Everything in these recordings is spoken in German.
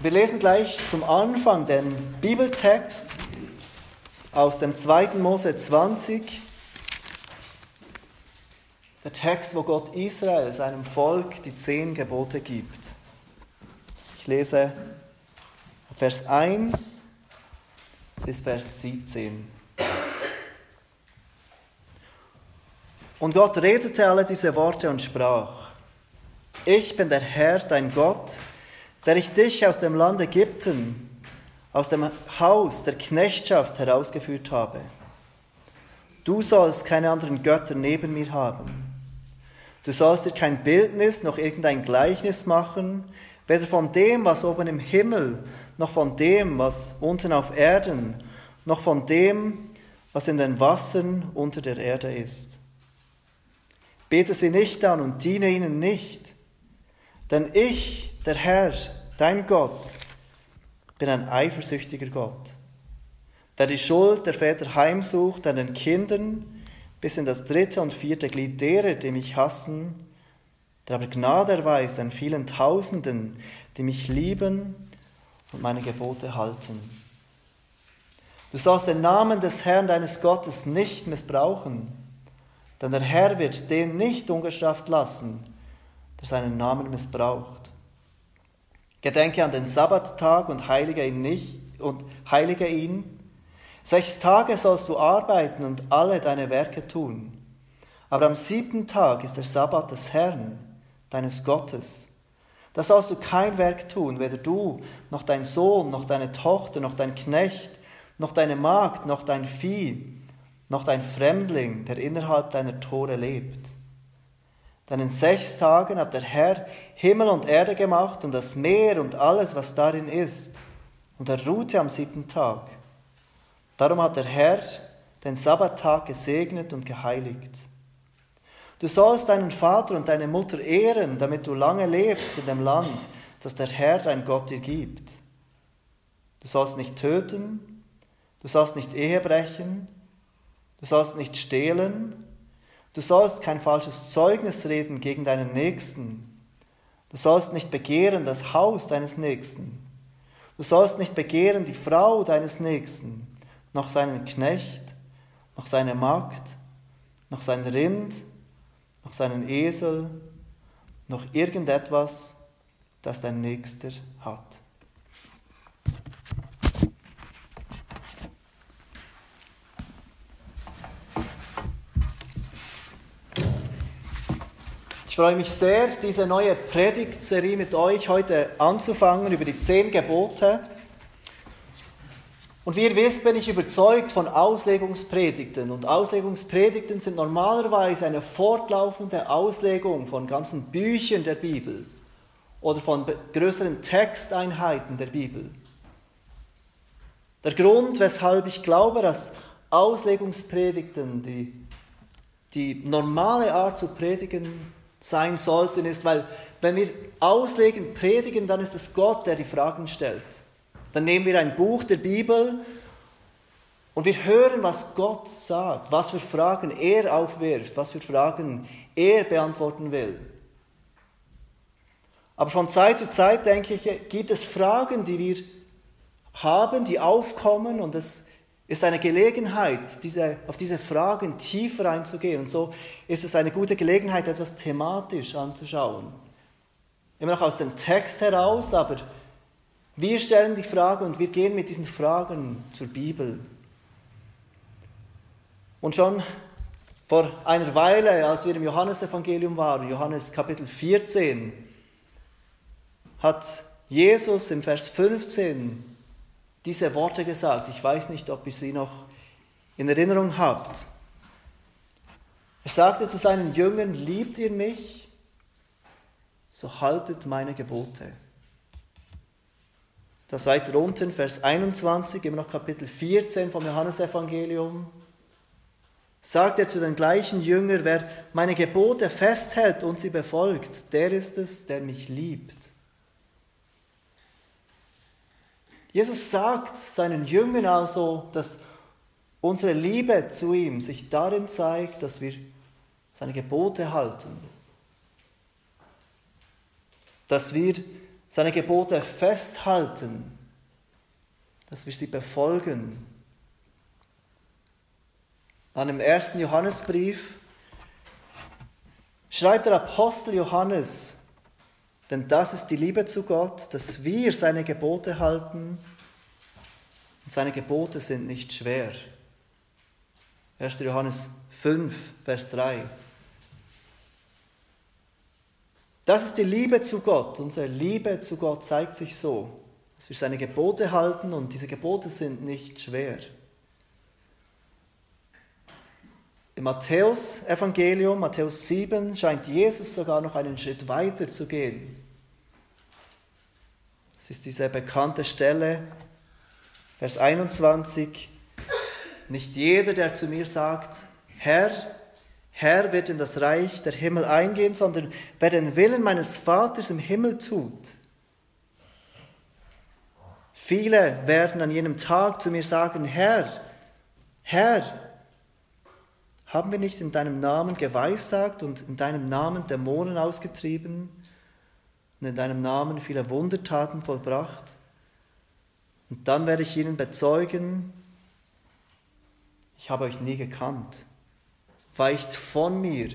Wir lesen gleich zum Anfang den Bibeltext aus dem 2. Mose 20. Der Text, wo Gott Israel, seinem Volk, die zehn Gebote gibt. Ich lese Vers 1 bis Vers 17. Und Gott redete alle diese Worte und sprach, ich bin der Herr, dein Gott, der ich dich aus dem Land Ägypten, aus dem Haus der Knechtschaft herausgeführt habe. Du sollst keine anderen Götter neben mir haben. Du sollst dir kein Bildnis noch irgendein Gleichnis machen, weder von dem, was oben im Himmel, noch von dem, was unten auf Erden, noch von dem, was in den Wassern unter der Erde ist. Bete sie nicht an und diene ihnen nicht, denn ich, der Herr, dein Gott, bin ein eifersüchtiger Gott, der die Schuld der Väter heimsucht an den Kindern bis in das dritte und vierte Glied derer, die mich hassen, der aber Gnade erweist an vielen Tausenden, die mich lieben und meine Gebote halten. Du sollst den Namen des Herrn deines Gottes nicht missbrauchen, denn der Herr wird den nicht ungestraft lassen, der seinen Namen missbraucht. Gedenke an den Sabbattag und heilige ihn nicht und heilige ihn. Sechs Tage sollst du arbeiten und alle deine Werke tun. Aber am siebten Tag ist der Sabbat des Herrn, deines Gottes. Da sollst du kein Werk tun, weder du, noch dein Sohn, noch deine Tochter, noch dein Knecht, noch deine Magd, noch dein Vieh, noch dein Fremdling, der innerhalb deiner Tore lebt. Denn in sechs Tagen hat der Herr Himmel und Erde gemacht und das Meer und alles, was darin ist. Und er ruhte am siebten Tag. Darum hat der Herr den Sabbattag gesegnet und geheiligt. Du sollst deinen Vater und deine Mutter ehren, damit du lange lebst in dem Land, das der Herr dein Gott dir gibt. Du sollst nicht töten, du sollst nicht Ehe brechen, du sollst nicht stehlen, Du sollst kein falsches Zeugnis reden gegen deinen Nächsten. Du sollst nicht begehren das Haus deines Nächsten. Du sollst nicht begehren die Frau deines Nächsten, noch seinen Knecht, noch seine Magd, noch sein Rind, noch seinen Esel, noch irgendetwas, das dein Nächster hat. Freue mich sehr, diese neue Predigtserie mit euch heute anzufangen über die zehn Gebote. Und wie ihr wisst, bin ich überzeugt von Auslegungspredigten. Und Auslegungspredigten sind normalerweise eine fortlaufende Auslegung von ganzen Büchern der Bibel oder von größeren Texteinheiten der Bibel. Der Grund, weshalb ich glaube, dass Auslegungspredigten die, die normale Art zu predigen sein sollten, ist, weil wenn wir auslegen, predigen, dann ist es Gott, der die Fragen stellt. Dann nehmen wir ein Buch der Bibel und wir hören, was Gott sagt, was für Fragen er aufwirft, was für Fragen er beantworten will. Aber von Zeit zu Zeit, denke ich, gibt es Fragen, die wir haben, die aufkommen und es ist eine Gelegenheit, diese, auf diese Fragen tiefer einzugehen. Und so ist es eine gute Gelegenheit, etwas thematisch anzuschauen. Immer noch aus dem Text heraus, aber wir stellen die Frage und wir gehen mit diesen Fragen zur Bibel. Und schon vor einer Weile, als wir im Johannesevangelium waren, Johannes Kapitel 14, hat Jesus im Vers 15 diese Worte gesagt. Ich weiß nicht, ob ihr sie noch in Erinnerung habt. Er sagte zu seinen Jüngern, liebt ihr mich, so haltet meine Gebote. Das weiter unten, Vers 21, immer noch Kapitel 14 vom Johannesevangelium, sagt er zu den gleichen Jüngern, wer meine Gebote festhält und sie befolgt, der ist es, der mich liebt. Jesus sagt seinen Jüngern also, dass unsere Liebe zu ihm sich darin zeigt, dass wir seine Gebote halten. Dass wir seine Gebote festhalten, dass wir sie befolgen. Dann im ersten Johannesbrief schreibt der Apostel Johannes, denn das ist die Liebe zu Gott, dass wir seine Gebote halten und seine Gebote sind nicht schwer. 1. Johannes 5, Vers 3. Das ist die Liebe zu Gott. Unsere Liebe zu Gott zeigt sich so, dass wir seine Gebote halten und diese Gebote sind nicht schwer. Im Matthäus-Evangelium, Matthäus 7, scheint Jesus sogar noch einen Schritt weiter zu gehen. Es ist diese bekannte Stelle, Vers 21. Nicht jeder, der zu mir sagt, Herr, Herr wird in das Reich der Himmel eingehen, sondern wer den Willen meines Vaters im Himmel tut. Viele werden an jenem Tag zu mir sagen, Herr, Herr, haben wir nicht in deinem Namen geweissagt und in deinem Namen Dämonen ausgetrieben und in deinem Namen viele Wundertaten vollbracht? Und dann werde ich ihnen bezeugen, ich habe euch nie gekannt. Weicht von mir,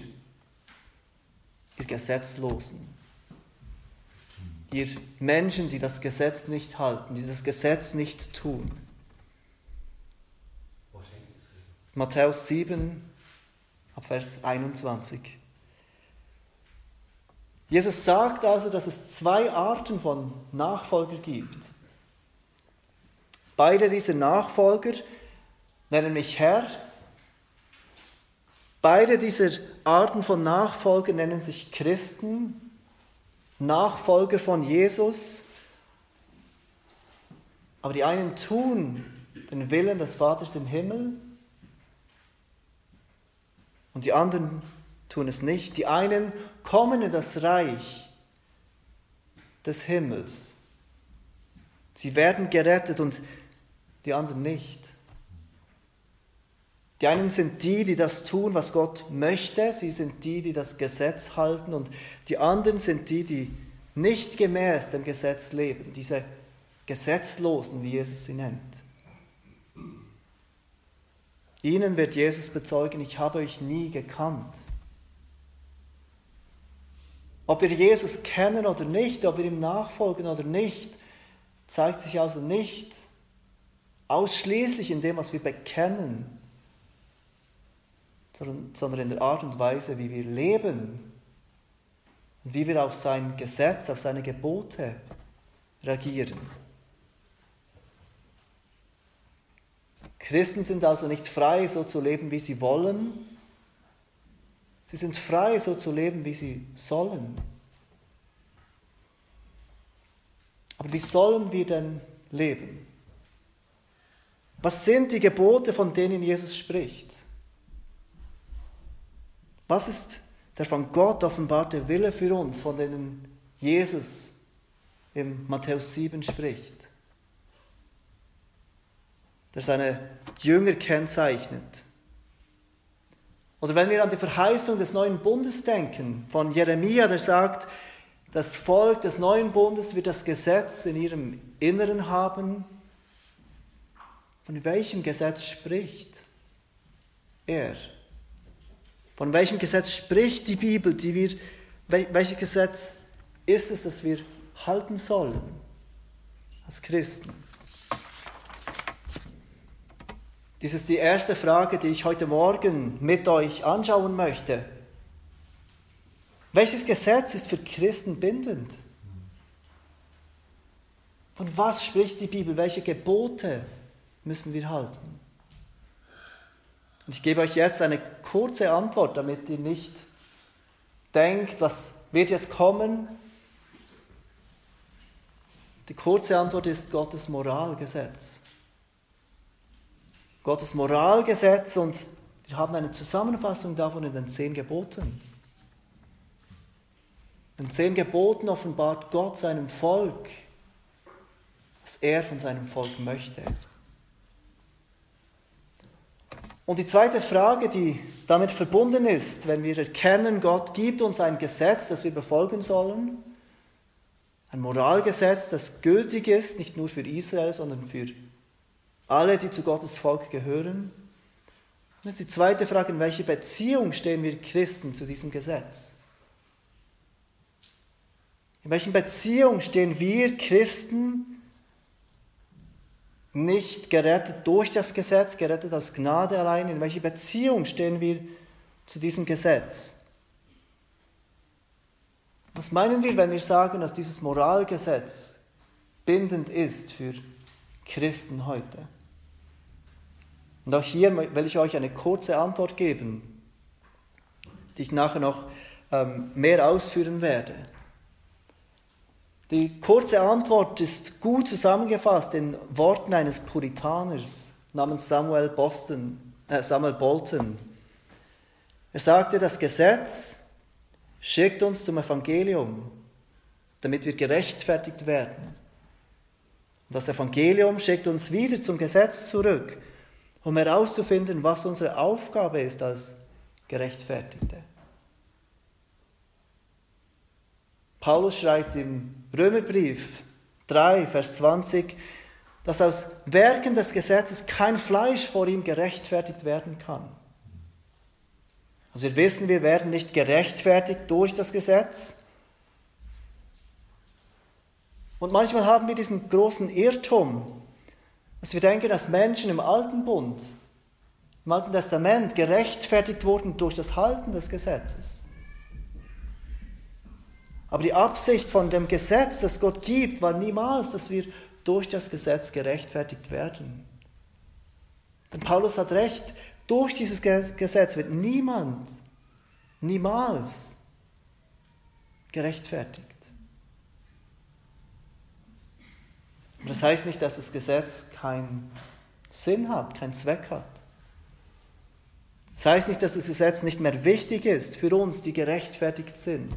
ihr Gesetzlosen, ihr Menschen, die das Gesetz nicht halten, die das Gesetz nicht tun. Matthäus 7, ab Vers 21. Jesus sagt also, dass es zwei Arten von Nachfolger gibt. Beide dieser Nachfolger nennen mich Herr. Beide dieser Arten von Nachfolger nennen sich Christen, Nachfolger von Jesus. Aber die einen tun den Willen des Vaters im Himmel und die anderen tun es nicht. Die einen kommen in das Reich des Himmels. Sie werden gerettet und die anderen nicht. Die einen sind die, die das tun, was Gott möchte, sie sind die, die das Gesetz halten und die anderen sind die, die nicht gemäß dem Gesetz leben, diese Gesetzlosen, wie Jesus sie nennt. Ihnen wird Jesus bezeugen, ich habe euch nie gekannt. Ob wir Jesus kennen oder nicht, ob wir ihm nachfolgen oder nicht, zeigt sich also nicht ausschließlich in dem, was wir bekennen, sondern in der Art und Weise, wie wir leben und wie wir auf sein Gesetz, auf seine Gebote reagieren. Christen sind also nicht frei, so zu leben, wie sie wollen. Sie sind frei, so zu leben, wie sie sollen. Aber wie sollen wir denn leben? Was sind die Gebote, von denen Jesus spricht? Was ist der von Gott offenbarte Wille für uns, von denen Jesus im Matthäus 7 spricht? Der seine Jünger kennzeichnet. Oder wenn wir an die Verheißung des neuen Bundes denken, von Jeremia, der sagt, das Volk des neuen Bundes wird das Gesetz in ihrem Inneren haben. Von welchem Gesetz spricht er? Von welchem Gesetz spricht die Bibel, die wir, welches Gesetz ist es, das wir halten sollen als Christen? Dies ist die erste Frage, die ich heute Morgen mit euch anschauen möchte. Welches Gesetz ist für Christen bindend? Von was spricht die Bibel? Welche Gebote müssen wir halten? Und ich gebe euch jetzt eine kurze Antwort, damit ihr nicht denkt, was wird jetzt kommen. Die kurze Antwort ist Gottes Moralgesetz. Gottes Moralgesetz und wir haben eine Zusammenfassung davon in den zehn Geboten. In den zehn Geboten offenbart Gott seinem Volk, was er von seinem Volk möchte. Und die zweite Frage, die damit verbunden ist, wenn wir erkennen, Gott gibt uns ein Gesetz, das wir befolgen sollen, Ein Moralgesetz, das gültig ist, nicht nur für Israel, sondern für alle, die zu Gottes Volk gehören. Das ist die zweite Frage, in welcher Beziehung stehen wir Christen zu diesem Gesetz? In welcher Beziehung stehen wir Christen nicht gerettet durch das Gesetz, gerettet aus Gnade allein? In welcher Beziehung stehen wir zu diesem Gesetz? Was meinen wir, wenn wir sagen, dass dieses Moralgesetz bindend ist für Christen heute? Und auch hier will ich euch eine kurze Antwort geben, die ich nachher noch ähm, mehr ausführen werde. Die kurze Antwort ist gut zusammengefasst in Worten eines Puritaners namens Samuel, Boston, äh Samuel Bolton. Er sagte, das Gesetz schickt uns zum Evangelium, damit wir gerechtfertigt werden. Und das Evangelium schickt uns wieder zum Gesetz zurück, um herauszufinden, was unsere Aufgabe ist als Gerechtfertigte. Paulus schreibt im Römerbrief 3, Vers 20, dass aus Werken des Gesetzes kein Fleisch vor ihm gerechtfertigt werden kann. Also wir wissen, wir werden nicht gerechtfertigt durch das Gesetz. Und manchmal haben wir diesen großen Irrtum, dass wir denken, dass Menschen im Alten Bund, im Alten Testament gerechtfertigt wurden durch das Halten des Gesetzes. Aber die Absicht von dem Gesetz, das Gott gibt, war niemals, dass wir durch das Gesetz gerechtfertigt werden. Denn Paulus hat recht, durch dieses Gesetz wird niemand, niemals gerechtfertigt. Aber das heißt nicht, dass das Gesetz keinen Sinn hat, keinen Zweck hat. Das heißt nicht, dass das Gesetz nicht mehr wichtig ist für uns, die gerechtfertigt sind.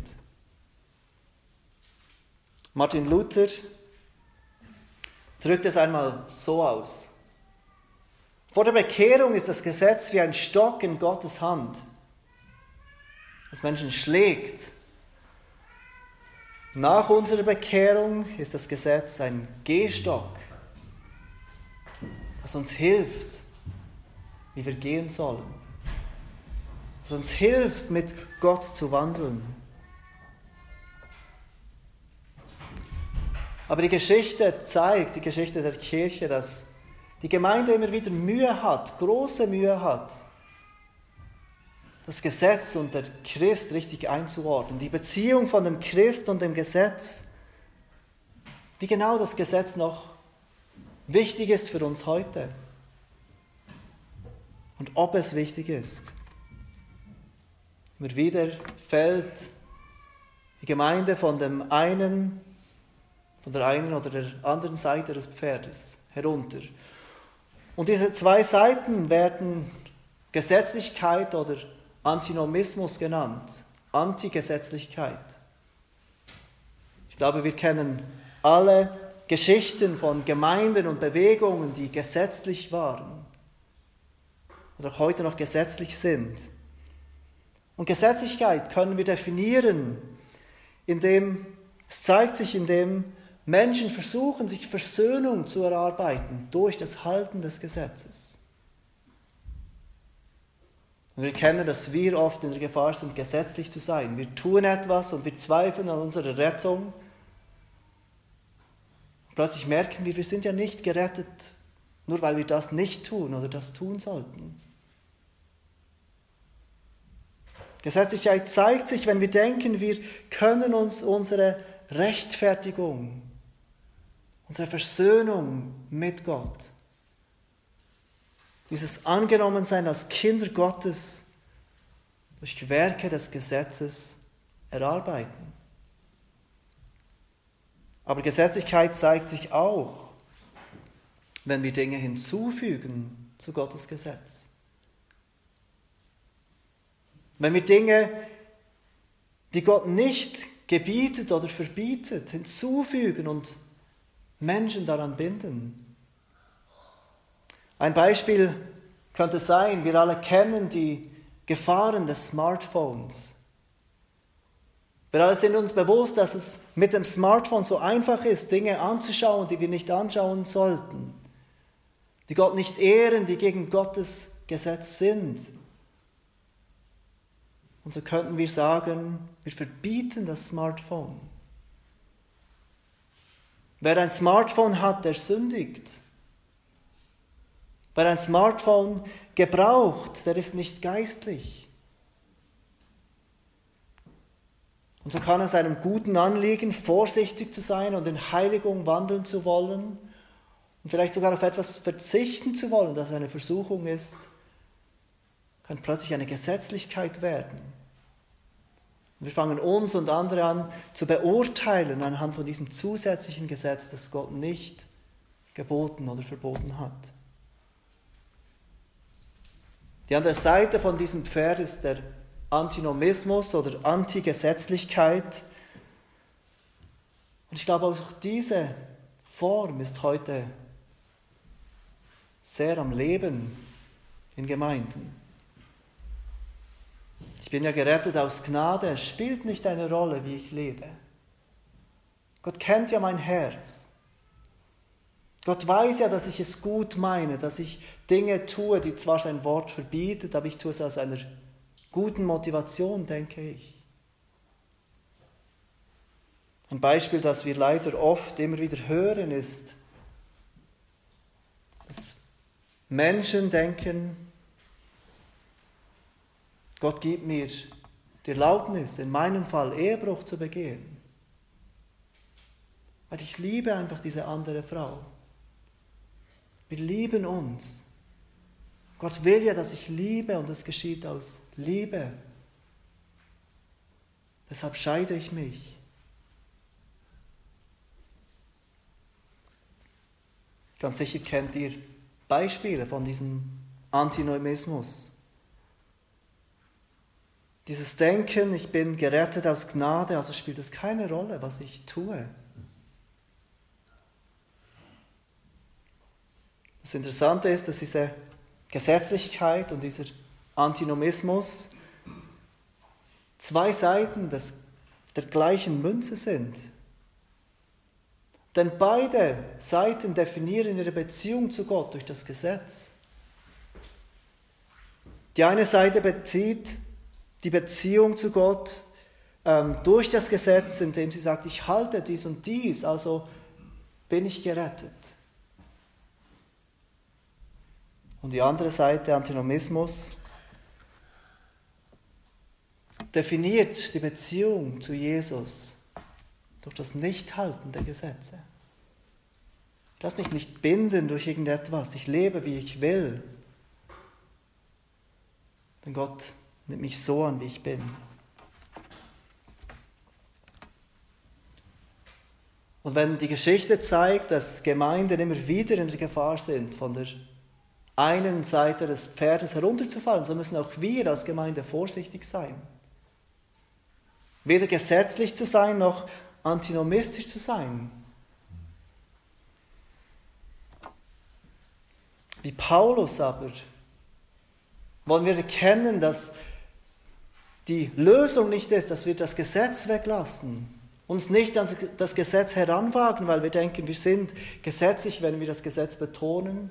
Martin Luther drückt es einmal so aus. Vor der Bekehrung ist das Gesetz wie ein Stock in Gottes Hand, das Menschen schlägt. Nach unserer Bekehrung ist das Gesetz ein Gehstock, das uns hilft, wie wir gehen sollen, das uns hilft, mit Gott zu wandeln. Aber die Geschichte zeigt, die Geschichte der Kirche, dass die Gemeinde immer wieder Mühe hat, große Mühe hat, das Gesetz und der Christ richtig einzuordnen. Die Beziehung von dem Christ und dem Gesetz, wie genau das Gesetz noch wichtig ist für uns heute. Und ob es wichtig ist. Immer wieder fällt die Gemeinde von dem einen von der einen oder der anderen Seite des Pferdes herunter. Und diese zwei Seiten werden Gesetzlichkeit oder Antinomismus genannt. Antigesetzlichkeit. Ich glaube, wir kennen alle Geschichten von Gemeinden und Bewegungen, die gesetzlich waren oder auch heute noch gesetzlich sind. Und Gesetzlichkeit können wir definieren, indem es zeigt sich, indem Menschen versuchen, sich Versöhnung zu erarbeiten durch das Halten des Gesetzes. Und wir kennen, dass wir oft in der Gefahr sind, gesetzlich zu sein. Wir tun etwas und wir zweifeln an unserer Rettung. Plötzlich merken wir, wir sind ja nicht gerettet, nur weil wir das nicht tun oder das tun sollten. Gesetzlichkeit zeigt sich, wenn wir denken, wir können uns unsere Rechtfertigung unsere Versöhnung mit Gott, dieses Angenommensein als Kinder Gottes durch Werke des Gesetzes erarbeiten. Aber Gesetzlichkeit zeigt sich auch, wenn wir Dinge hinzufügen zu Gottes Gesetz. Wenn wir Dinge, die Gott nicht gebietet oder verbietet, hinzufügen und Menschen daran binden. Ein Beispiel könnte sein, wir alle kennen die Gefahren des Smartphones. Wir alle sind uns bewusst, dass es mit dem Smartphone so einfach ist, Dinge anzuschauen, die wir nicht anschauen sollten, die Gott nicht ehren, die gegen Gottes Gesetz sind. Und so könnten wir sagen, wir verbieten das Smartphone. Wer ein Smartphone hat, der sündigt. Wer ein Smartphone gebraucht, der ist nicht geistlich. Und so kann es einem guten Anliegen, vorsichtig zu sein und in Heiligung wandeln zu wollen und vielleicht sogar auf etwas verzichten zu wollen, das eine Versuchung ist, kann plötzlich eine Gesetzlichkeit werden. Wir fangen uns und andere an zu beurteilen anhand von diesem zusätzlichen Gesetz, das Gott nicht geboten oder verboten hat. Die andere Seite von diesem Pferd ist der Antinomismus oder Antigesetzlichkeit. Und ich glaube, auch diese Form ist heute sehr am Leben in Gemeinden. Ich bin ja gerettet aus Gnade, es spielt nicht eine Rolle, wie ich lebe. Gott kennt ja mein Herz. Gott weiß ja, dass ich es gut meine, dass ich Dinge tue, die zwar sein Wort verbietet, aber ich tue es aus einer guten Motivation, denke ich. Ein Beispiel, das wir leider oft immer wieder hören, ist, dass Menschen denken, Gott gibt mir die Erlaubnis, in meinem Fall Ehebruch zu begehen. Weil ich liebe einfach diese andere Frau. Wir lieben uns. Gott will ja, dass ich liebe und es geschieht aus Liebe. Deshalb scheide ich mich. Ganz sicher kennt ihr Beispiele von diesem Antineumismus. Dieses Denken, ich bin gerettet aus Gnade, also spielt es keine Rolle, was ich tue. Das Interessante ist, dass diese Gesetzlichkeit und dieser Antinomismus zwei Seiten des, der gleichen Münze sind. Denn beide Seiten definieren ihre Beziehung zu Gott durch das Gesetz. Die eine Seite bezieht die Beziehung zu Gott ähm, durch das Gesetz, indem sie sagt, ich halte dies und dies, also bin ich gerettet. Und die andere Seite, Antinomismus, definiert die Beziehung zu Jesus durch das Nichthalten der Gesetze. Ich lasse mich nicht binden durch irgendetwas. Ich lebe, wie ich will. Denn Gott nimmt mich so an, wie ich bin. Und wenn die Geschichte zeigt, dass Gemeinden immer wieder in der Gefahr sind, von der einen Seite des Pferdes herunterzufallen, so müssen auch wir als Gemeinde vorsichtig sein. Weder gesetzlich zu sein, noch antinomistisch zu sein. Wie Paulus aber wollen wir erkennen, dass die Lösung nicht ist, dass wir das Gesetz weglassen, uns nicht an das Gesetz heranwagen, weil wir denken, wir sind gesetzlich, wenn wir das Gesetz betonen,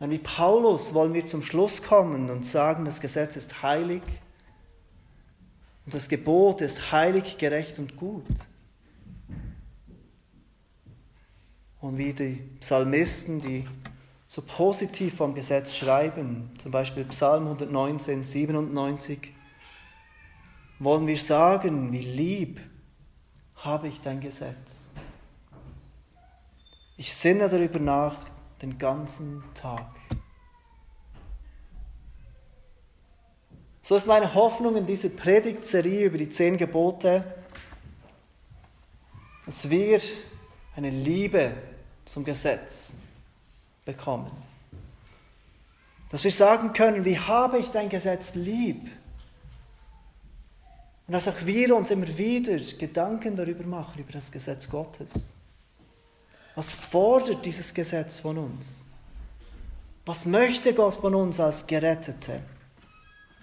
Nein, wie Paulus wollen wir zum Schluss kommen und sagen, das Gesetz ist heilig und das Gebot ist heilig, gerecht und gut. Und wie die Psalmisten, die so positiv vom Gesetz schreiben, zum Beispiel Psalm 119, 97, wollen wir sagen, wie lieb habe ich dein Gesetz. Ich sinne darüber nach den ganzen Tag. So ist meine Hoffnung in dieser Predigtserie über die zehn Gebote, dass wir eine Liebe zum Gesetz bekommen. Dass wir sagen können, wie habe ich dein Gesetz lieb? Und dass auch wir uns immer wieder Gedanken darüber machen, über das Gesetz Gottes. Was fordert dieses Gesetz von uns? Was möchte Gott von uns als Gerettete,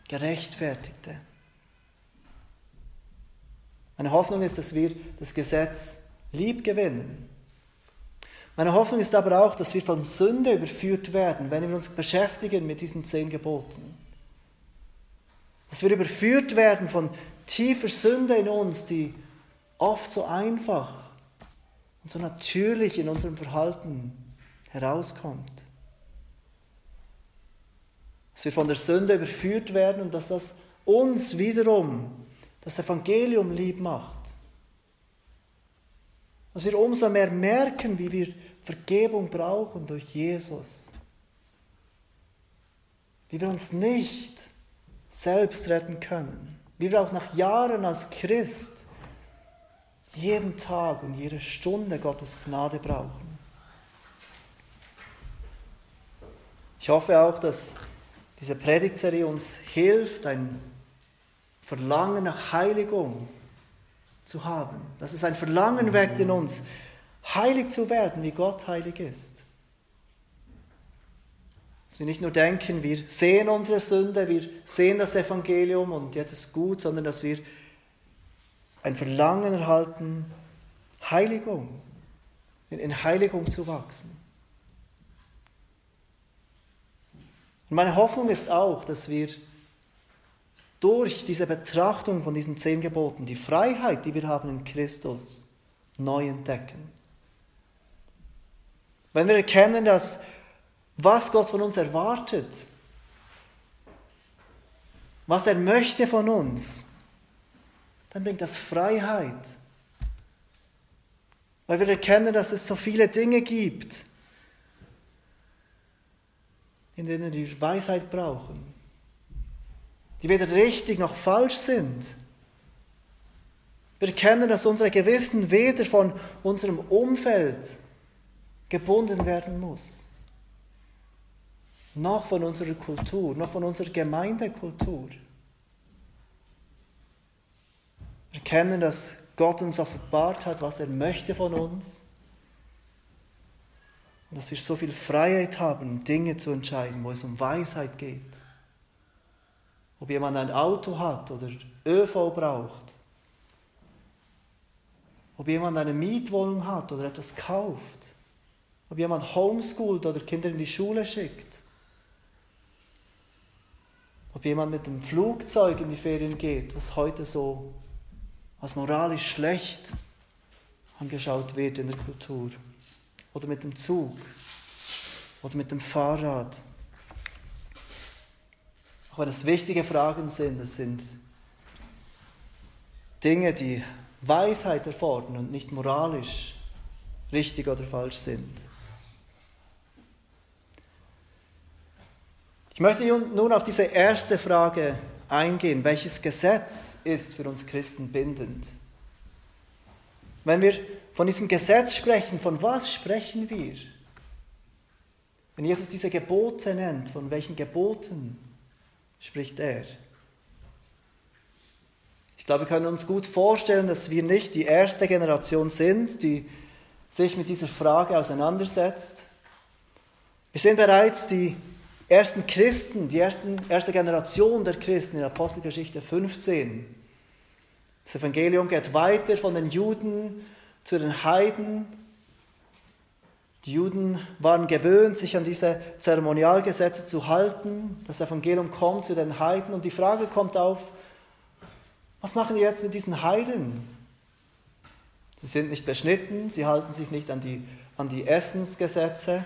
Gerechtfertigte? Meine Hoffnung ist, dass wir das Gesetz lieb gewinnen. Meine Hoffnung ist aber auch, dass wir von Sünde überführt werden, wenn wir uns beschäftigen mit diesen zehn Geboten. Dass wir überführt werden von tiefer Sünde in uns, die oft so einfach und so natürlich in unserem Verhalten herauskommt. Dass wir von der Sünde überführt werden und dass das uns wiederum das Evangelium lieb macht. Dass wir umso mehr merken, wie wir Vergebung brauchen durch Jesus. Wie wir uns nicht selbst retten können. Wie wir auch nach Jahren als Christ jeden Tag und jede Stunde Gottes Gnade brauchen. Ich hoffe auch, dass diese Predigtserie uns hilft, ein Verlangen nach Heiligung zu haben. Dass es ein Verlangen weckt in uns, heilig zu werden, wie Gott heilig ist. Dass wir nicht nur denken, wir sehen unsere Sünde, wir sehen das Evangelium und jetzt ist gut, sondern dass wir ein Verlangen erhalten, Heiligung, in Heiligung zu wachsen. Und meine Hoffnung ist auch, dass wir durch diese Betrachtung von diesen zehn Geboten die Freiheit, die wir haben in Christus, neu entdecken. Wenn wir erkennen, dass was Gott von uns erwartet, was er möchte von uns, dann bringt das Freiheit. Weil wir erkennen, dass es so viele Dinge gibt, in denen wir Weisheit brauchen, die weder richtig noch falsch sind. Wir erkennen, dass unser Gewissen weder von unserem Umfeld gebunden werden muss, noch von unserer Kultur, noch von unserer Gemeindekultur. Wir erkennen, dass Gott uns offenbart hat, was er möchte von uns und dass wir so viel Freiheit haben, Dinge zu entscheiden, wo es um Weisheit geht. Ob jemand ein Auto hat oder ÖV braucht. Ob jemand eine Mietwohnung hat oder etwas kauft. Ob jemand homeschoolt oder Kinder in die Schule schickt. Ob jemand mit dem Flugzeug in die Ferien geht, was heute so als moralisch schlecht angeschaut wird in der Kultur oder mit dem Zug oder mit dem Fahrrad. Auch wenn es wichtige Fragen sind, es sind Dinge, die Weisheit erfordern und nicht moralisch richtig oder falsch sind. Ich möchte nun auf diese erste Frage eingehen. Welches Gesetz ist für uns Christen bindend? Wenn wir von diesem Gesetz sprechen, von was sprechen wir? Wenn Jesus diese Gebote nennt, von welchen Geboten spricht er? Ich glaube, wir können uns gut vorstellen, dass wir nicht die erste Generation sind, die sich mit dieser Frage auseinandersetzt. Wir sind bereits die ersten Christen, die ersten, erste Generation der Christen in Apostelgeschichte 15. Das Evangelium geht weiter von den Juden zu den Heiden. Die Juden waren gewöhnt, sich an diese Zeremonialgesetze zu halten. Das Evangelium kommt zu den Heiden und die Frage kommt auf, was machen wir jetzt mit diesen Heiden? Sie sind nicht beschnitten, sie halten sich nicht an die, an die Essensgesetze,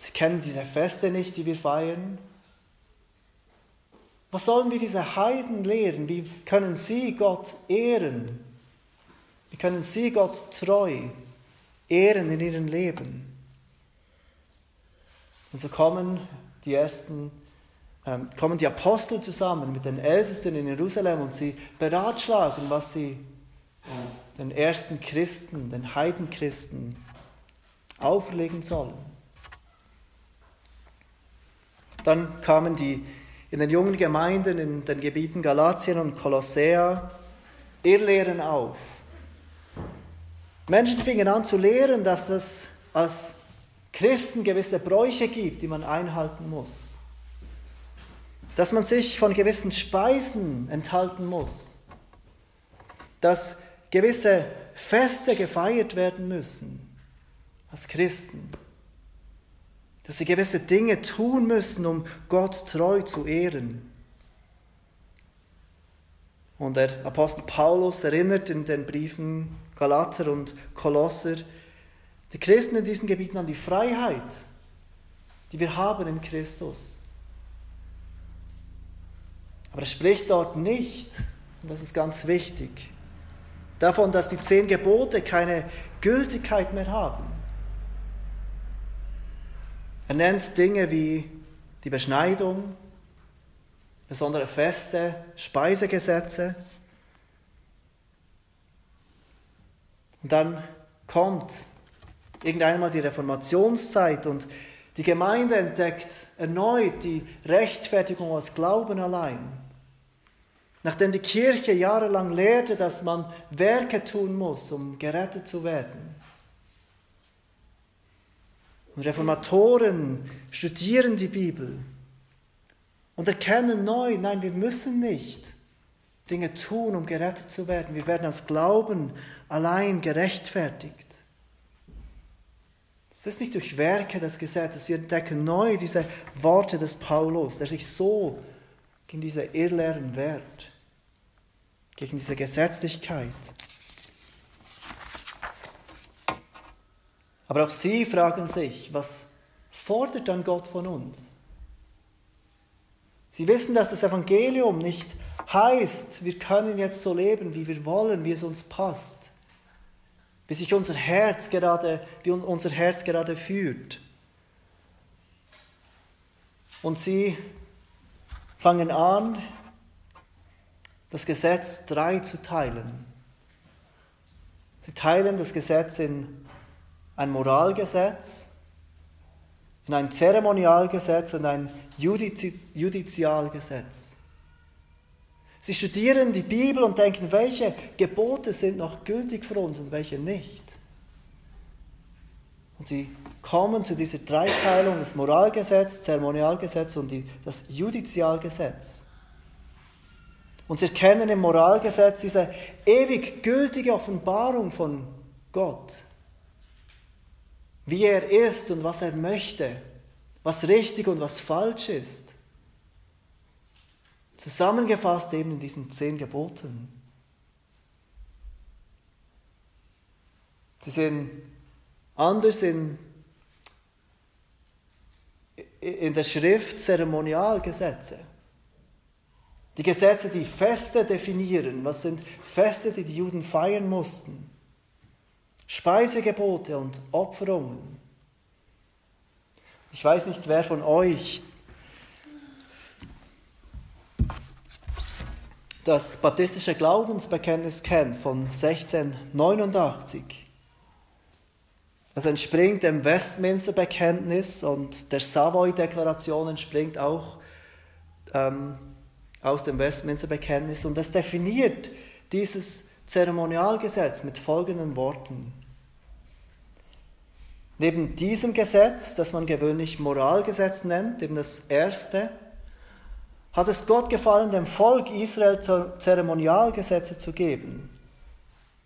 sie kennen diese Feste nicht, die wir feiern. Was sollen wir diese Heiden lehren? Wie können sie Gott ehren? Wie können sie Gott treu ehren in ihrem Leben? Und so kommen die ersten, ähm, kommen die Apostel zusammen mit den Ältesten in Jerusalem und sie beratschlagen, was sie den ersten Christen, den Heidenchristen auferlegen sollen. Dann kamen die in den jungen Gemeinden in den Gebieten Galatien und Kolossea Irrlehren auf. Menschen fingen an zu lehren, dass es als Christen gewisse Bräuche gibt, die man einhalten muss. Dass man sich von gewissen Speisen enthalten muss. dass gewisse Feste gefeiert werden müssen als Christen, dass sie gewisse Dinge tun müssen, um Gott treu zu ehren. Und der Apostel Paulus erinnert in den Briefen Galater und Kolosser die Christen in diesen Gebieten an die Freiheit, die wir haben in Christus. Aber er spricht dort nicht, und das ist ganz wichtig, davon, dass die zehn Gebote keine Gültigkeit mehr haben. Er nennt Dinge wie die Beschneidung, besondere Feste, Speisegesetze. Und dann kommt irgendeinmal die Reformationszeit und die Gemeinde entdeckt erneut die Rechtfertigung aus Glauben allein. Nachdem die Kirche jahrelang lehrte, dass man Werke tun muss, um gerettet zu werden. Und Reformatoren studieren die Bibel und erkennen neu, nein, wir müssen nicht Dinge tun, um gerettet zu werden. Wir werden aus Glauben allein gerechtfertigt. Es ist nicht durch Werke des Gesetzes. Sie entdecken neu diese Worte des Paulus, der sich so gegen diese Irrlehren wehrt, gegen diese Gesetzlichkeit. Aber auch sie fragen sich, was fordert dann Gott von uns? Sie wissen, dass das Evangelium nicht heißt, wir können jetzt so leben, wie wir wollen, wie es uns passt, wie sich unser Herz gerade, wie unser Herz gerade führt. Und sie fangen an, das Gesetz drei zu teilen. Sie teilen das Gesetz in ein Moralgesetz, in ein Zeremonialgesetz und ein Judizialgesetz. Sie studieren die Bibel und denken, welche Gebote sind noch gültig für uns und welche nicht. Und sie kommen zu dieser Dreiteilung, das Moralgesetz, Zeremonialgesetz und die, das Judizialgesetz. Und sie erkennen im Moralgesetz diese ewig gültige Offenbarung von Gott wie er ist und was er möchte, was richtig und was falsch ist. Zusammengefasst eben in diesen zehn Geboten. Sie sind anders in, in der Schrift Zeremonialgesetze. Die Gesetze, die Feste definieren. Was sind Feste, die die Juden feiern mussten? Speisegebote und Opferungen. Ich weiß nicht, wer von euch das baptistische Glaubensbekenntnis kennt von 1689. Das entspringt dem Westminster-Bekenntnis und der Savoy-Deklaration entspringt auch ähm, aus dem Westminster-Bekenntnis und das definiert dieses Zeremonialgesetz mit folgenden Worten. Neben diesem Gesetz, das man gewöhnlich Moralgesetz nennt, eben das erste, hat es Gott gefallen, dem Volk Israel Zeremonialgesetze zu geben,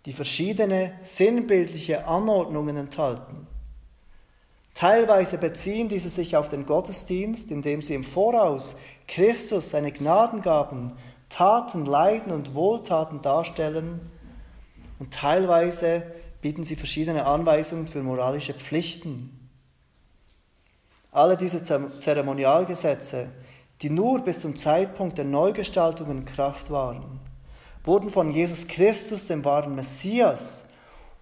die verschiedene sinnbildliche Anordnungen enthalten. Teilweise beziehen diese sich auf den Gottesdienst, indem sie im Voraus Christus seine Gnadengaben, Taten, Leiden und Wohltaten darstellen und teilweise bieten sie verschiedene Anweisungen für moralische Pflichten. Alle diese Zeremonialgesetze, die nur bis zum Zeitpunkt der Neugestaltung in Kraft waren, wurden von Jesus Christus, dem wahren Messias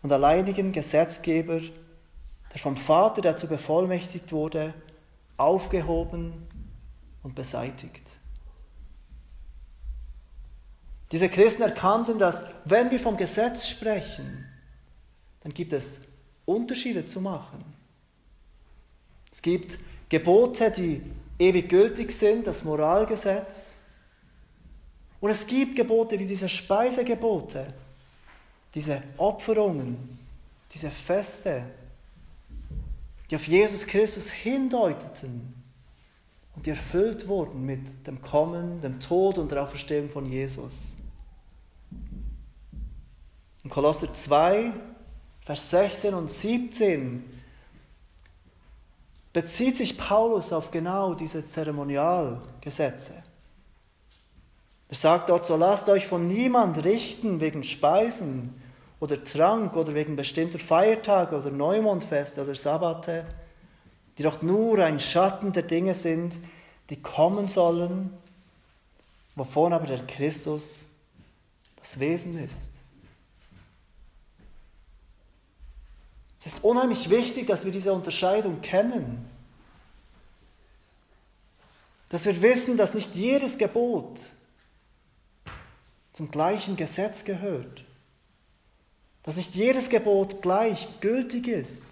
und alleinigen Gesetzgeber, der vom Vater dazu bevollmächtigt wurde, aufgehoben und beseitigt. Diese Christen erkannten, dass wenn wir vom Gesetz sprechen, dann gibt es Unterschiede zu machen. Es gibt Gebote, die ewig gültig sind, das Moralgesetz. Und es gibt Gebote wie diese Speisegebote, diese Opferungen, diese Feste, die auf Jesus Christus hindeuteten und die erfüllt wurden mit dem Kommen, dem Tod und der Auferstehung von Jesus. In Kolosser 2, Vers 16 und 17 bezieht sich Paulus auf genau diese Zeremonialgesetze. Er sagt dort, so lasst euch von niemand richten wegen Speisen oder Trank oder wegen bestimmter Feiertage oder Neumondfeste oder Sabbate, die doch nur ein Schatten der Dinge sind, die kommen sollen, wovon aber der Christus das Wesen ist. Es ist unheimlich wichtig, dass wir diese Unterscheidung kennen. Dass wir wissen, dass nicht jedes Gebot zum gleichen Gesetz gehört. Dass nicht jedes Gebot gleich gültig ist.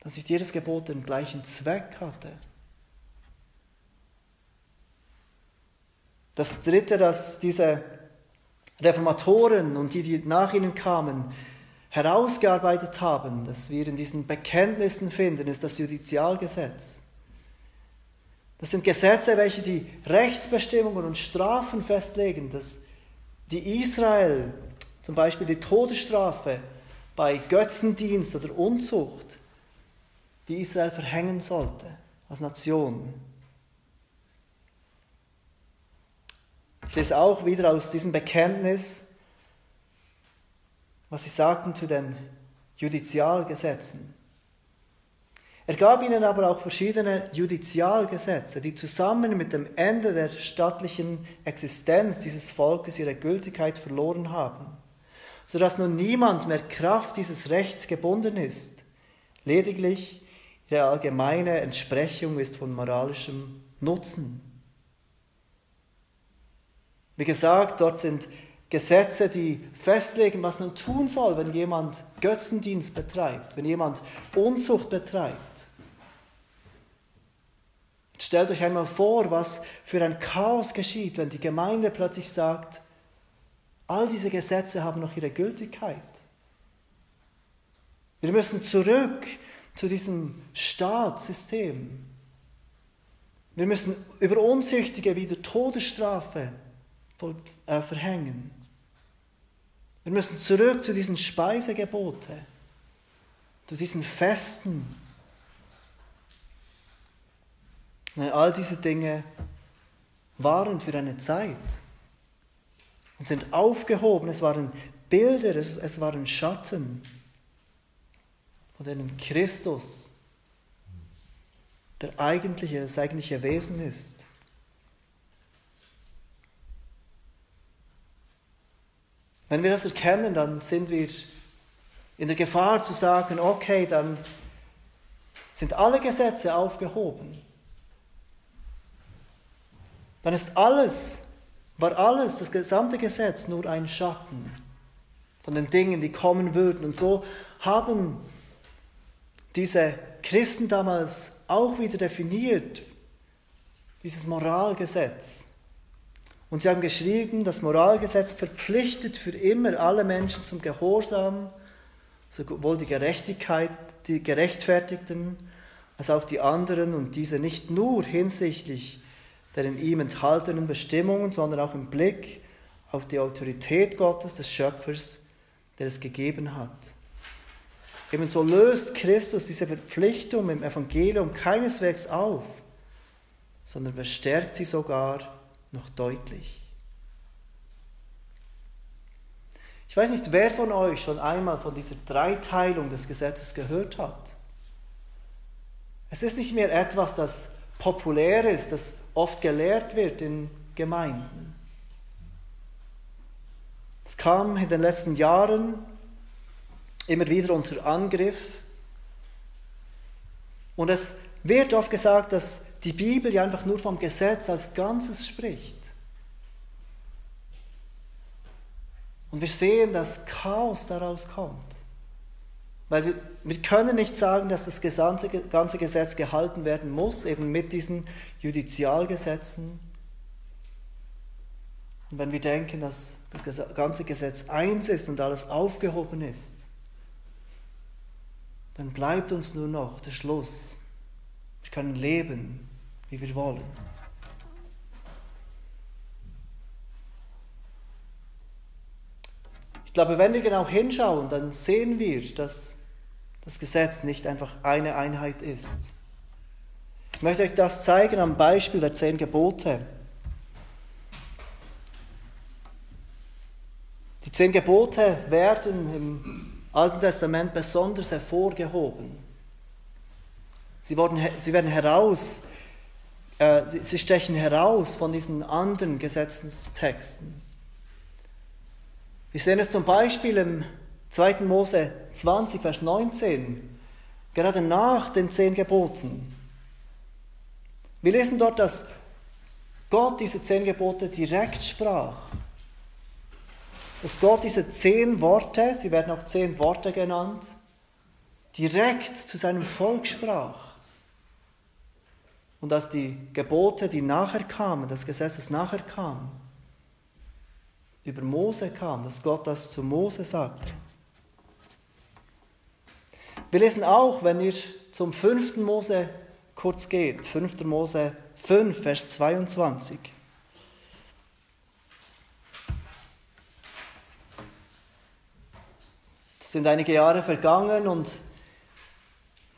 Dass nicht jedes Gebot den gleichen Zweck hatte. Das Dritte, dass diese Reformatoren und die, die nach ihnen kamen, herausgearbeitet haben, das wir in diesen Bekenntnissen finden, ist das Judizialgesetz. Das sind Gesetze, welche die Rechtsbestimmungen und Strafen festlegen, dass die Israel zum Beispiel die Todesstrafe bei Götzendienst oder Unzucht, die Israel verhängen sollte als Nation. Ich lese auch wieder aus diesem Bekenntnis, was sie sagten zu den Judizialgesetzen. Er gab ihnen aber auch verschiedene Judizialgesetze, die zusammen mit dem Ende der stattlichen Existenz dieses Volkes ihre Gültigkeit verloren haben, sodass nun niemand mehr Kraft dieses Rechts gebunden ist. Lediglich ihre allgemeine Entsprechung ist von moralischem Nutzen. Wie gesagt, dort sind Gesetze, die festlegen, was man tun soll, wenn jemand Götzendienst betreibt, wenn jemand Unzucht betreibt. Stellt euch einmal vor, was für ein Chaos geschieht, wenn die Gemeinde plötzlich sagt, all diese Gesetze haben noch ihre Gültigkeit. Wir müssen zurück zu diesem Staatssystem. Wir müssen über Unzüchtige wieder Todesstrafe äh, verhängen. Wir müssen zurück zu diesen Speisegeboten, zu diesen Festen. All diese Dinge waren für eine Zeit und sind aufgehoben. Es waren Bilder, es waren Schatten, von denen Christus der eigentliche, das eigentliche Wesen ist. Wenn wir das erkennen, dann sind wir in der Gefahr zu sagen, okay, dann sind alle Gesetze aufgehoben. Dann ist alles, war alles, das gesamte Gesetz nur ein Schatten von den Dingen, die kommen würden. Und so haben diese Christen damals auch wieder definiert, dieses Moralgesetz. Und sie haben geschrieben, das Moralgesetz verpflichtet für immer alle Menschen zum Gehorsam, sowohl die Gerechtigkeit, die Gerechtfertigten, als auch die anderen und diese nicht nur hinsichtlich der in ihm enthaltenen Bestimmungen, sondern auch im Blick auf die Autorität Gottes, des Schöpfers, der es gegeben hat. Ebenso löst Christus diese Verpflichtung im Evangelium keineswegs auf, sondern bestärkt sie sogar noch deutlich. Ich weiß nicht, wer von euch schon einmal von dieser Dreiteilung des Gesetzes gehört hat. Es ist nicht mehr etwas, das populär ist, das oft gelehrt wird in Gemeinden. Es kam in den letzten Jahren immer wieder unter Angriff. Und es wird oft gesagt, dass die Bibel ja einfach nur vom Gesetz als Ganzes spricht. Und wir sehen, dass Chaos daraus kommt. Weil wir, wir können nicht sagen, dass das gesamte, ganze Gesetz gehalten werden muss, eben mit diesen Judizialgesetzen. Und wenn wir denken, dass das ganze Gesetz eins ist und alles aufgehoben ist, dann bleibt uns nur noch der Schluss. Wir können leben wie wir wollen. ich glaube, wenn wir genau hinschauen, dann sehen wir, dass das Gesetz nicht einfach eine Einheit ist. Ich möchte euch das zeigen am Beispiel der zehn Gebote. Die zehn Gebote werden im Alten Testament besonders hervorgehoben. Sie, wurden, sie werden heraus, äh, sie, sie stechen heraus von diesen anderen Gesetzestexten. Wir sehen es zum Beispiel im 2. Mose 20, Vers 19, gerade nach den zehn Geboten. Wir lesen dort, dass Gott diese zehn Gebote direkt sprach. Dass Gott diese zehn Worte, sie werden auch zehn Worte genannt, direkt zu seinem Volk sprach. Und dass die Gebote, die nachher kamen, das Gesetz, das nachher kam, über Mose kam, dass Gott das zu Mose sagte. Wir lesen auch, wenn ihr zum 5. Mose kurz geht, 5. Mose 5, Vers 22. Es sind einige Jahre vergangen und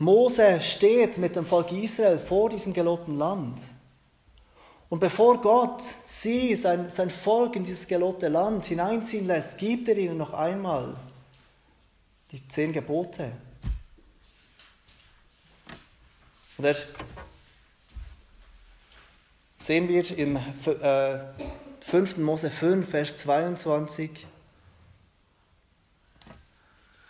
Mose steht mit dem Volk Israel vor diesem gelobten Land. Und bevor Gott sie, sein, sein Volk in dieses gelobte Land hineinziehen lässt, gibt er ihnen noch einmal die zehn Gebote. Und er sehen wir im äh, 5. Mose 5, Vers 22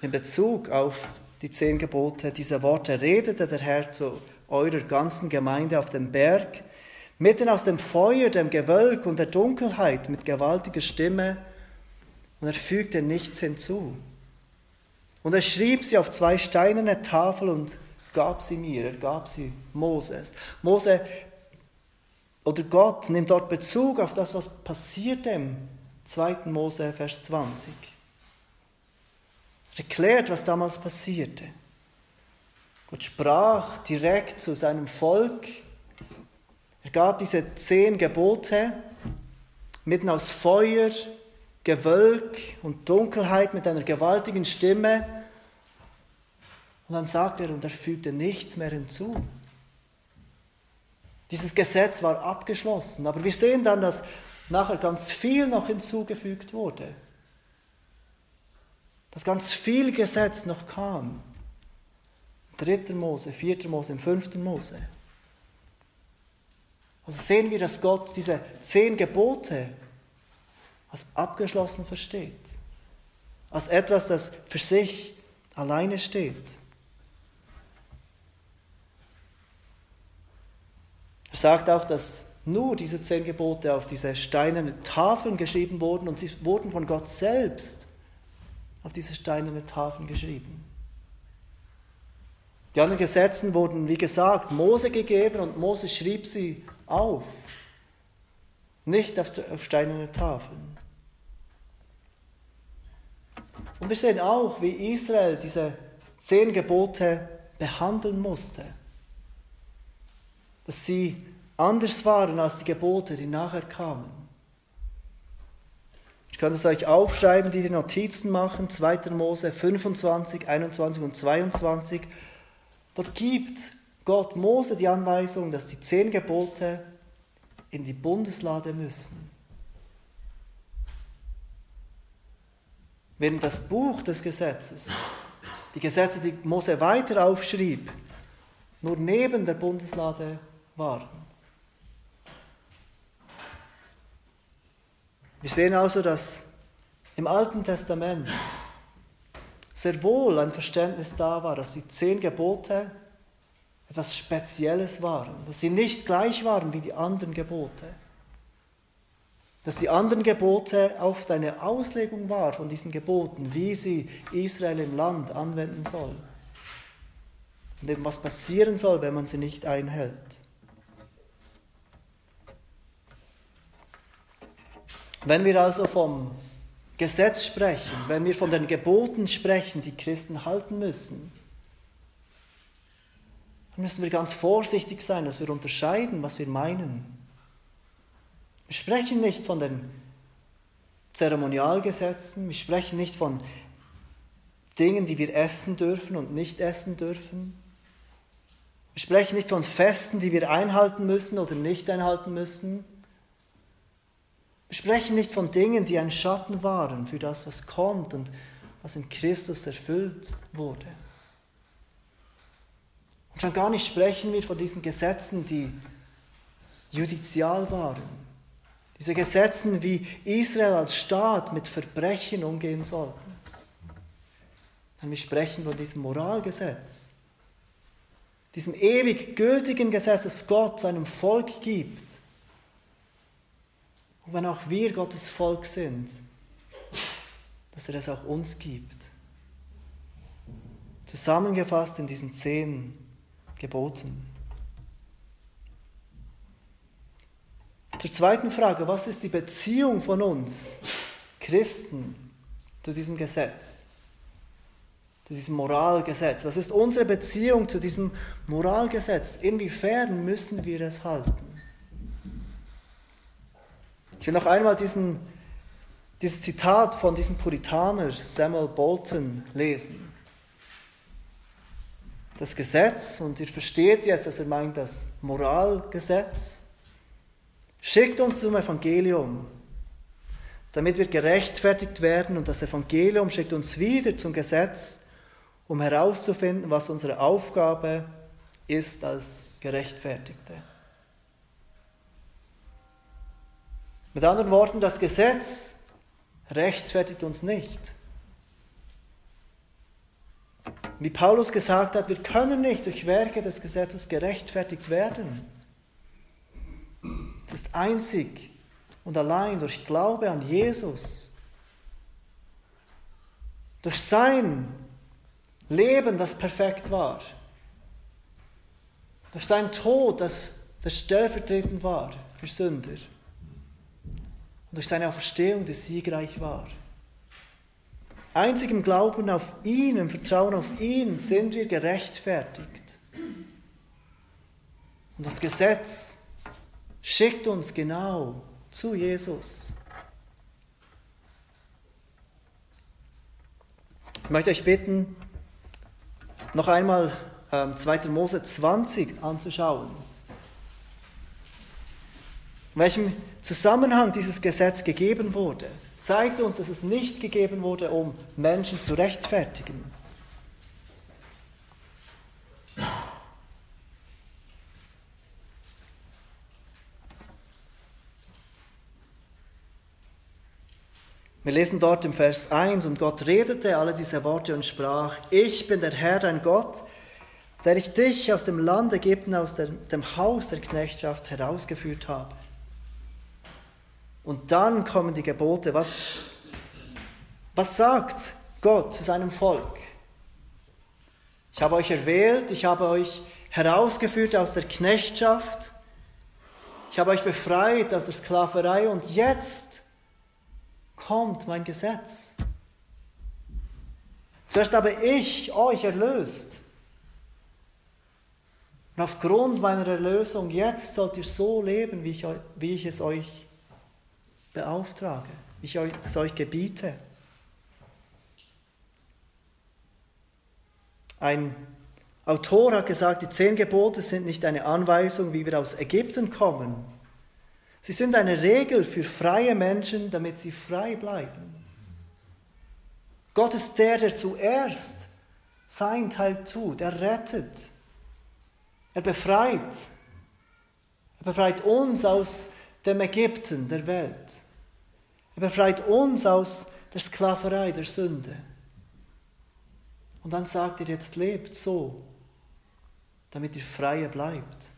in Bezug auf die zehn Gebote, diese Worte redete der Herr zu eurer ganzen Gemeinde auf dem Berg, mitten aus dem Feuer, dem Gewölk und der Dunkelheit mit gewaltiger Stimme, und er fügte nichts hinzu. Und er schrieb sie auf zwei steinerne Tafeln und gab sie mir, er gab sie Moses. Mose oder Gott nimmt dort Bezug auf das, was passierte im 2. Mose, Vers 20. Er erklärt, was damals passierte. Gott sprach direkt zu seinem Volk er gab diese zehn Gebote mitten aus Feuer, Gewölk und Dunkelheit mit einer gewaltigen Stimme. Und dann sagt er, und er fügte nichts mehr hinzu. Dieses Gesetz war abgeschlossen, aber wir sehen dann, dass nachher ganz viel noch hinzugefügt wurde. Dass ganz viel Gesetz noch kam. Dritter Mose, vierter Mose, im fünften Mose. Also sehen wir, dass Gott diese zehn Gebote als abgeschlossen versteht. Als etwas, das für sich alleine steht. Er sagt auch, dass nur diese zehn Gebote auf diese steinernen Tafeln geschrieben wurden und sie wurden von Gott selbst auf diese steinernen Tafeln geschrieben. Die anderen Gesetze wurden, wie gesagt, Mose gegeben und Mose schrieb sie auf, nicht auf, auf steinerne Tafeln. Und wir sehen auch, wie Israel diese zehn Gebote behandeln musste. Dass sie anders waren als die Gebote, die nachher kamen. Ich kann es euch aufschreiben, die die Notizen machen, 2. Mose 25, 21 und 22. Dort gibt Gott Mose die Anweisung, dass die zehn Gebote in die Bundeslade müssen. Während das Buch des Gesetzes, die Gesetze, die Mose weiter aufschrieb, nur neben der Bundeslade waren. Wir sehen also, dass im Alten Testament sehr wohl ein Verständnis da war, dass die zehn Gebote etwas Spezielles waren, dass sie nicht gleich waren wie die anderen Gebote, dass die anderen Gebote oft eine Auslegung war von diesen Geboten, wie sie Israel im Land anwenden soll und eben was passieren soll, wenn man sie nicht einhält. Wenn wir also vom Gesetz sprechen, wenn wir von den Geboten sprechen, die Christen halten müssen, dann müssen wir ganz vorsichtig sein, dass wir unterscheiden, was wir meinen. Wir sprechen nicht von den Zeremonialgesetzen, wir sprechen nicht von Dingen, die wir essen dürfen und nicht essen dürfen. Wir sprechen nicht von Festen, die wir einhalten müssen oder nicht einhalten müssen. Wir sprechen nicht von Dingen, die ein Schatten waren für das, was kommt und was in Christus erfüllt wurde. Und schon gar nicht sprechen wir von diesen Gesetzen, die judizial waren. Diese Gesetzen, wie Israel als Staat mit Verbrechen umgehen sollten. Und wir sprechen von diesem Moralgesetz, diesem ewig gültigen Gesetz, das Gott seinem Volk gibt und wenn auch wir Gottes Volk sind, dass er es auch uns gibt. Zusammengefasst in diesen zehn Geboten. Zur zweiten Frage, was ist die Beziehung von uns, Christen, zu diesem Gesetz, zu diesem Moralgesetz? Was ist unsere Beziehung zu diesem Moralgesetz? Inwiefern müssen wir es halten? Ich will noch einmal diesen, dieses Zitat von diesem Puritaner Samuel Bolton lesen. Das Gesetz, und ihr versteht jetzt, dass er meint das Moralgesetz, schickt uns zum Evangelium, damit wir gerechtfertigt werden und das Evangelium schickt uns wieder zum Gesetz, um herauszufinden, was unsere Aufgabe ist als Gerechtfertigte. Mit anderen Worten, das Gesetz rechtfertigt uns nicht. Wie Paulus gesagt hat, wir können nicht durch Werke des Gesetzes gerechtfertigt werden. Es ist einzig und allein durch Glaube an Jesus, durch sein Leben, das perfekt war, durch sein Tod, das, das stellvertretend war für Sünder und durch seine Auferstehung, die siegreich war. Einzig im Glauben auf ihn, im Vertrauen auf ihn sind wir gerechtfertigt. Und das Gesetz schickt uns genau zu Jesus. Ich möchte euch bitten, noch einmal ähm, 2. Mose 20 anzuschauen. In welchem Zusammenhang dieses Gesetz gegeben wurde, zeigt uns, dass es nicht gegeben wurde, um Menschen zu rechtfertigen. Wir lesen dort im Vers 1, und Gott redete alle diese Worte und sprach, ich bin der Herr, dein Gott, der ich dich aus dem Land Ägypten, aus dem Haus der Knechtschaft herausgeführt habe. Und dann kommen die Gebote. Was, was sagt Gott zu seinem Volk? Ich habe euch erwählt, ich habe euch herausgeführt aus der Knechtschaft, ich habe euch befreit aus der Sklaverei und jetzt kommt mein Gesetz. Zuerst habe ich euch erlöst. Und aufgrund meiner Erlösung, jetzt sollt ihr so leben, wie ich, wie ich es euch beauftrage, ich es euch gebiete. Ein Autor hat gesagt, die zehn Gebote sind nicht eine Anweisung, wie wir aus Ägypten kommen. Sie sind eine Regel für freie Menschen, damit sie frei bleiben. Gott ist der, der zuerst sein Teil tut. Er rettet. Er befreit. Er befreit uns aus dem Ägypten der Welt. Er befreit uns aus der Sklaverei, der Sünde. Und dann sagt er, jetzt lebt so, damit ihr freie bleibt.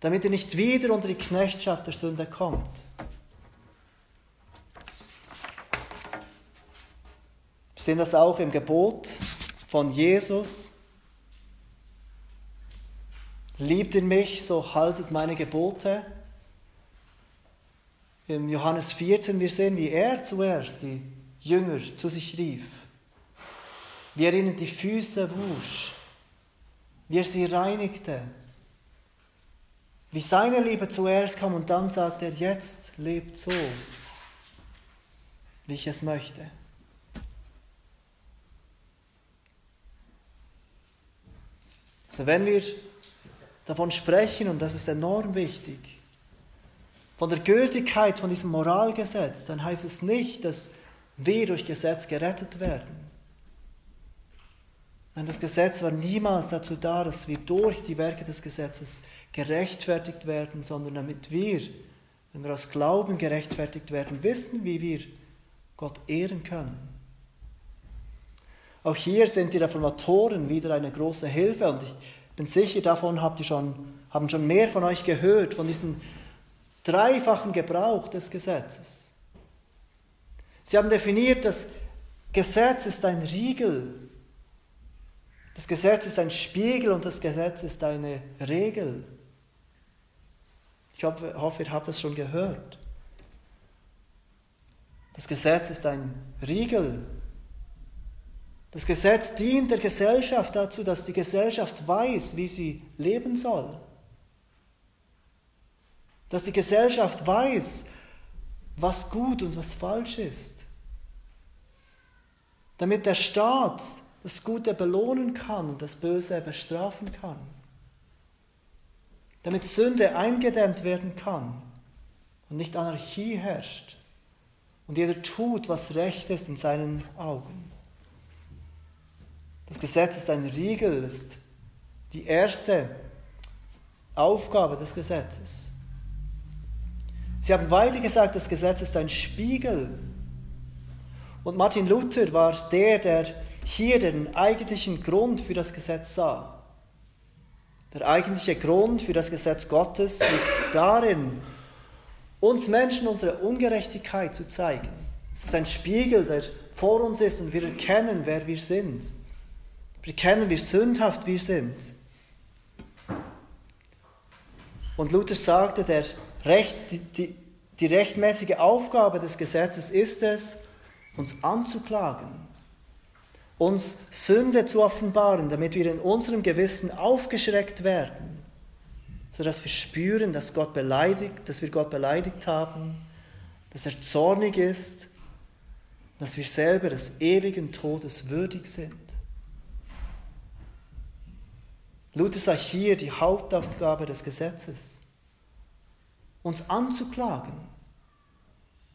Damit ihr nicht wieder unter die Knechtschaft der Sünde kommt. Wir sehen das auch im Gebot von Jesus. Liebt ihr mich, so haltet meine Gebote im Johannes 14, wir sehen, wie er zuerst die Jünger zu sich rief, wie er ihnen die Füße wusch, wie er sie reinigte, wie seine Liebe zuerst kam und dann sagt er, jetzt lebt so. wie ich es möchte. Also wenn wir davon sprechen, und das ist enorm wichtig, von der Gültigkeit von diesem Moralgesetz, dann heißt es nicht, dass wir durch Gesetz gerettet werden. Nein, das Gesetz war niemals dazu da, dass wir durch die Werke des Gesetzes gerechtfertigt werden, sondern damit wir, wenn wir aus Glauben gerechtfertigt werden, wissen, wie wir Gott ehren können. Auch hier sind die Reformatoren wieder eine große Hilfe und ich bin sicher, davon habt ihr schon, haben schon mehr von euch gehört, von diesem dreifachen Gebrauch des Gesetzes. Sie haben definiert, das Gesetz ist ein Riegel. Das Gesetz ist ein Spiegel und das Gesetz ist eine Regel. Ich hoffe, ihr habt das schon gehört. Das Gesetz ist ein Riegel. Das Gesetz dient der Gesellschaft dazu, dass die Gesellschaft weiß, wie sie leben soll. Dass die Gesellschaft weiß, was gut und was falsch ist. Damit der Staat das Gute belohnen kann und das Böse bestrafen kann. Damit Sünde eingedämmt werden kann und nicht Anarchie herrscht und jeder tut, was recht ist in seinen Augen. Das Gesetz ist ein Riegel, ist die erste Aufgabe des Gesetzes. Sie haben weiter gesagt, das Gesetz ist ein Spiegel. Und Martin Luther war der, der hier den eigentlichen Grund für das Gesetz sah. Der eigentliche Grund für das Gesetz Gottes liegt darin, uns Menschen unsere Ungerechtigkeit zu zeigen. Es ist ein Spiegel, der vor uns ist und wir erkennen, wer wir sind. Wir erkennen, wie sündhaft wir sind. Und Luther sagte, der Recht, die, die, rechtmäßige Aufgabe des Gesetzes ist es, uns anzuklagen, uns Sünde zu offenbaren, damit wir in unserem Gewissen aufgeschreckt werden sodass wir spüren, dass Gott beleidigt, dass wir Gott beleidigt haben, dass er zornig ist, dass wir selber des ewigen Todes würdig sind. Luther sah hier die Hauptaufgabe des Gesetzes, uns anzuklagen,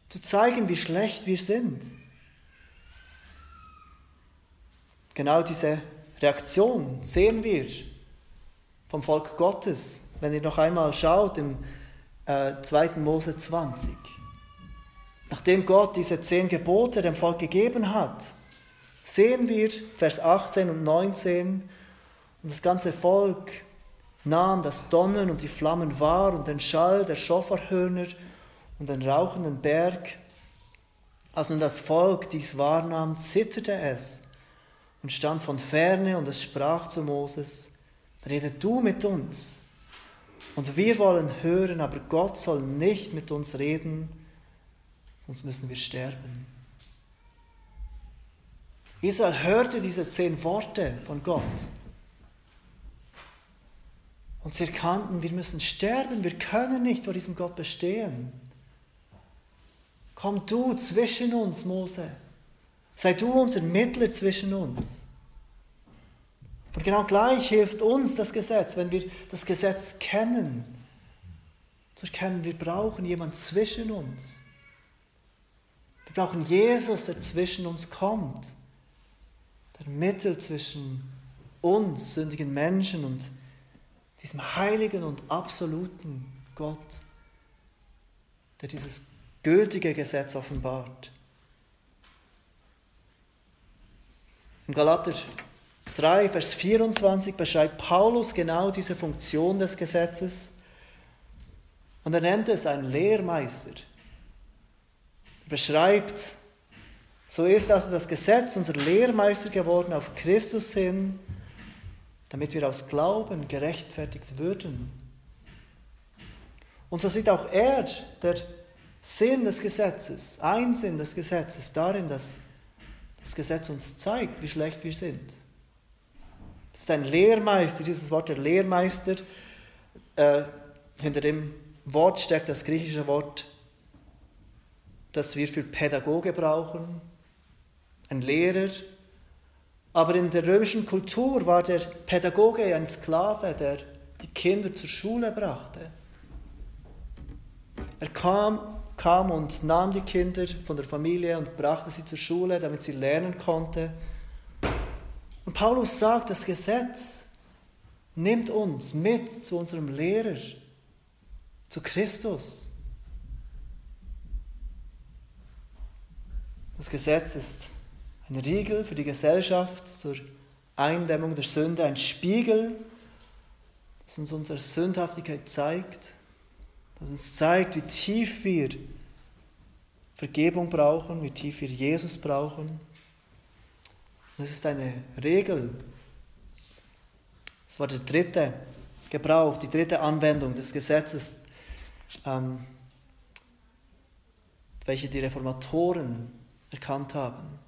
zu zeigen, wie schlecht wir sind. Genau diese Reaktion sehen wir vom Volk Gottes wenn ihr noch einmal schaut im äh, 2. Mose 20. Nachdem Gott diese zehn Gebote dem Volk gegeben hat, sehen wir Vers 18 und 19, und das ganze Volk nahm das Donnern und die Flammen wahr und den Schall der Schofarhörner und den rauchenden Berg. Als nun das Volk dies wahrnahm, zitterte es und stand von ferne und es sprach zu Moses, rede du mit uns, und wir wollen hören, aber Gott soll nicht mit uns reden, sonst müssen wir sterben. Israel hörte diese zehn Worte von Gott. Und sie erkannten, wir müssen sterben, wir können nicht vor diesem Gott bestehen. Komm du zwischen uns, Mose. Sei du unser Mittler zwischen uns. Und genau gleich hilft uns das Gesetz, wenn wir das Gesetz kennen, zu erkennen, wir brauchen jemanden zwischen uns. Wir brauchen Jesus, der zwischen uns kommt, der Mittel zwischen uns, sündigen Menschen und diesem heiligen und absoluten Gott, der dieses gültige Gesetz offenbart. Im Galater 3, Vers 24 beschreibt Paulus genau diese Funktion des Gesetzes und er nennt es ein Lehrmeister. Er beschreibt, so ist also das Gesetz unser Lehrmeister geworden auf Christus hin, damit wir aus Glauben gerechtfertigt würden. Und so sieht auch er der Sinn des Gesetzes, ein Sinn des Gesetzes darin, dass das Gesetz uns zeigt, wie schlecht wir sind. Das ist ein Lehrmeister, dieses Wort der Lehrmeister. Äh, hinter dem Wort steckt das griechische Wort dass wir für Pädagoge brauchen, ein Lehrer. Aber in der römischen Kultur war der Pädagoge ein Sklave, der die Kinder zur Schule brachte. Er kam, kam und nahm die Kinder von der Familie und brachte sie zur Schule, damit sie lernen konnte. Und Paulus sagt, das Gesetz nimmt uns mit zu unserem Lehrer, zu Christus. Das Gesetz ist ein Riegel für die Gesellschaft zur Eindämmung der Sünde, ein Spiegel, das uns unsere Sündhaftigkeit zeigt, das uns zeigt, wie tief wir Vergebung brauchen, wie tief wir Jesus brauchen. Und es ist eine Regel. Es war der dritte Gebrauch, die dritte Anwendung des Gesetzes, ähm, welche die Reformatoren erkannt haben.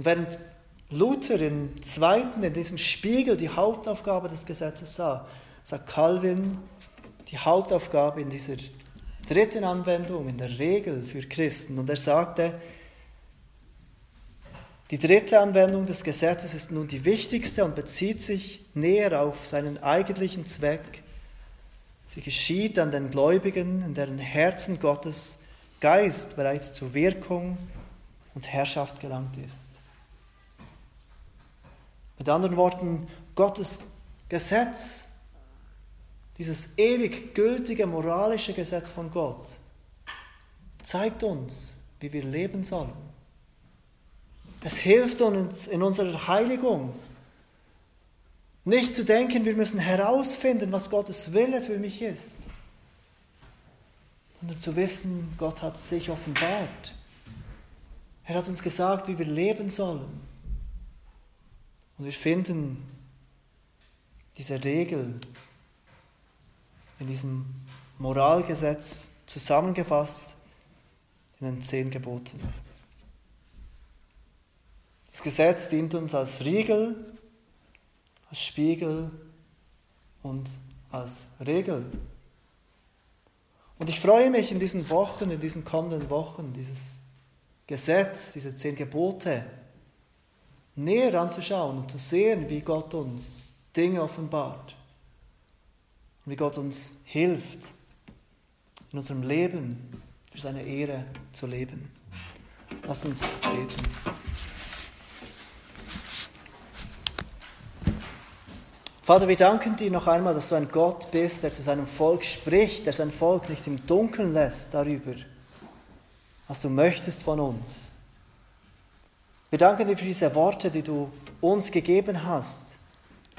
Und während Luther im zweiten, in diesem Spiegel, die Hauptaufgabe des Gesetzes sah, sagt Calvin, die Hauptaufgabe in dieser dritten Anwendung, in der Regel für Christen. Und er sagte, die dritte Anwendung des Gesetzes ist nun die wichtigste und bezieht sich näher auf seinen eigentlichen Zweck. Sie geschieht an den Gläubigen, in deren Herzen Gottes Geist bereits zur Wirkung und Herrschaft gelangt ist. Mit anderen Worten, Gottes Gesetz, dieses ewig gültige moralische Gesetz von Gott, zeigt uns, wie wir leben sollen. Es hilft uns in unserer Heiligung. Nicht zu denken, wir müssen herausfinden, was Gottes Wille für mich ist sondern zu wissen, Gott hat sich offenbart. Er hat uns gesagt, wie wir leben sollen. Und wir finden diese Regel in diesem Moralgesetz zusammengefasst in den zehn Geboten. Das Gesetz dient uns als Riegel, als Spiegel und als Regel. Und ich freue mich in diesen Wochen, in diesen kommenden Wochen, dieses Gesetz, diese zehn Gebote näher anzuschauen und zu sehen, wie Gott uns Dinge offenbart und wie Gott uns hilft, in unserem Leben für seine Ehre zu leben. Lasst uns beten. Vater, wir danken dir noch einmal, dass du ein Gott bist, der zu seinem Volk spricht, der sein Volk nicht im Dunkeln lässt darüber, was du möchtest von uns. Wir danken dir für diese Worte, die du uns gegeben hast,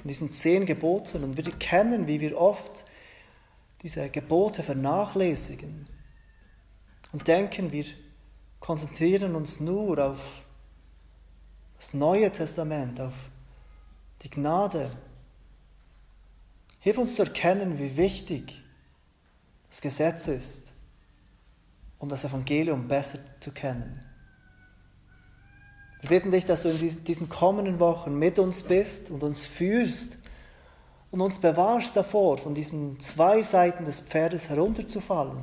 in diesen zehn Geboten. Und wir kennen, wie wir oft diese Gebote vernachlässigen und denken, wir konzentrieren uns nur auf das Neue Testament, auf die Gnade Hilf uns zu erkennen, wie wichtig das Gesetz ist, um das Evangelium besser zu kennen. Wir bitten dich, dass du in diesen kommenden Wochen mit uns bist und uns führst und uns bewahrst davor, von diesen zwei Seiten des Pferdes herunterzufallen,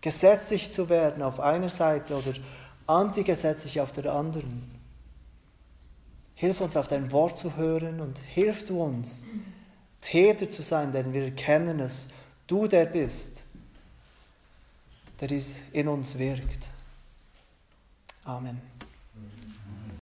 gesetzlich zu werden auf einer Seite oder antigesetzlich auf der anderen. Hilf uns auf dein Wort zu hören und hilf du uns, Täter zu sein, denn wir erkennen es, du der bist, der dies in uns wirkt. Amen.